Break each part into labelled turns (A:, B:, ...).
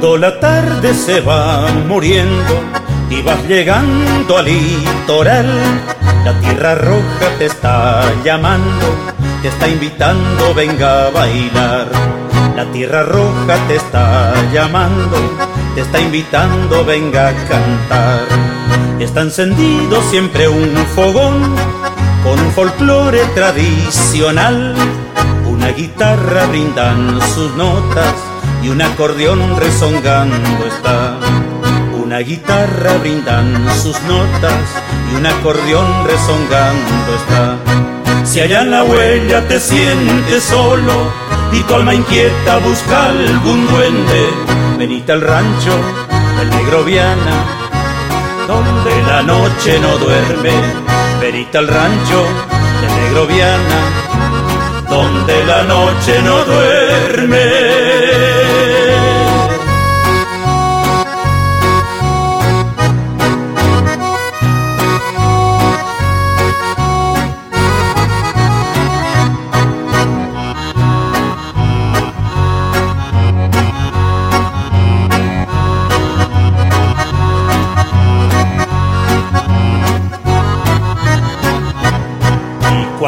A: Cuando la tarde se va muriendo y vas llegando al litoral, la tierra roja te está llamando, te está invitando, venga a bailar. La tierra roja te está llamando, te está invitando, venga a cantar. Está encendido siempre un fogón con un folclore tradicional. Una guitarra brindan sus notas y un acordeón rezongando está. Una guitarra brindan sus notas y un acordeón rezongando está. Si allá en la huella te sientes solo y tu alma inquieta busca algún duende, venite al rancho del negro Viana, donde la noche no duerme. Venite al rancho del negro Viana, donde la noche no duerme.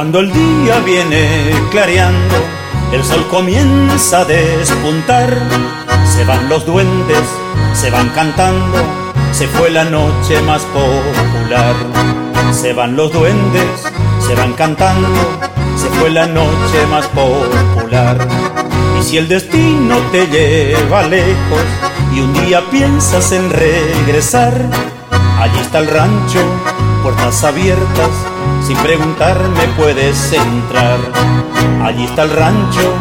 A: Cuando el día viene clareando, el sol comienza a despuntar. Se van los duendes, se van cantando, se fue la noche más popular. Se van los duendes, se van cantando, se fue la noche más popular. Y si el destino te lleva lejos y un día piensas en regresar, allí está el rancho, puertas abiertas sin preguntarme puedes entrar. Allí está el rancho,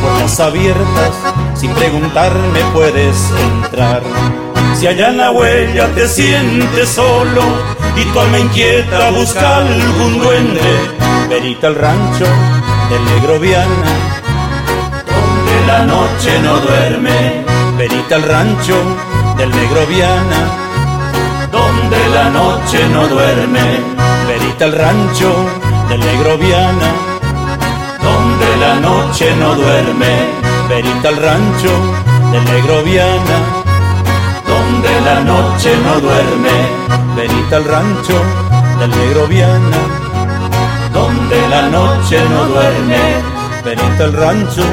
A: puertas abiertas. Sin preguntarme puedes entrar. Si allá en la huella te sientes solo y tu alma inquieta busca algún duende, venite al rancho del negro Viana, donde la noche no duerme. Venite al rancho del negro Viana, la noche no duerme Venite al rancho del negro Viana, donde la noche no duerme. Venite al rancho del negro Viana, donde la noche no duerme. Venite al rancho del negro Viana, donde la noche no duerme. Venite al rancho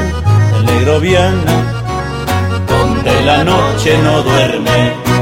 A: del negro Viana, donde la noche no duerme.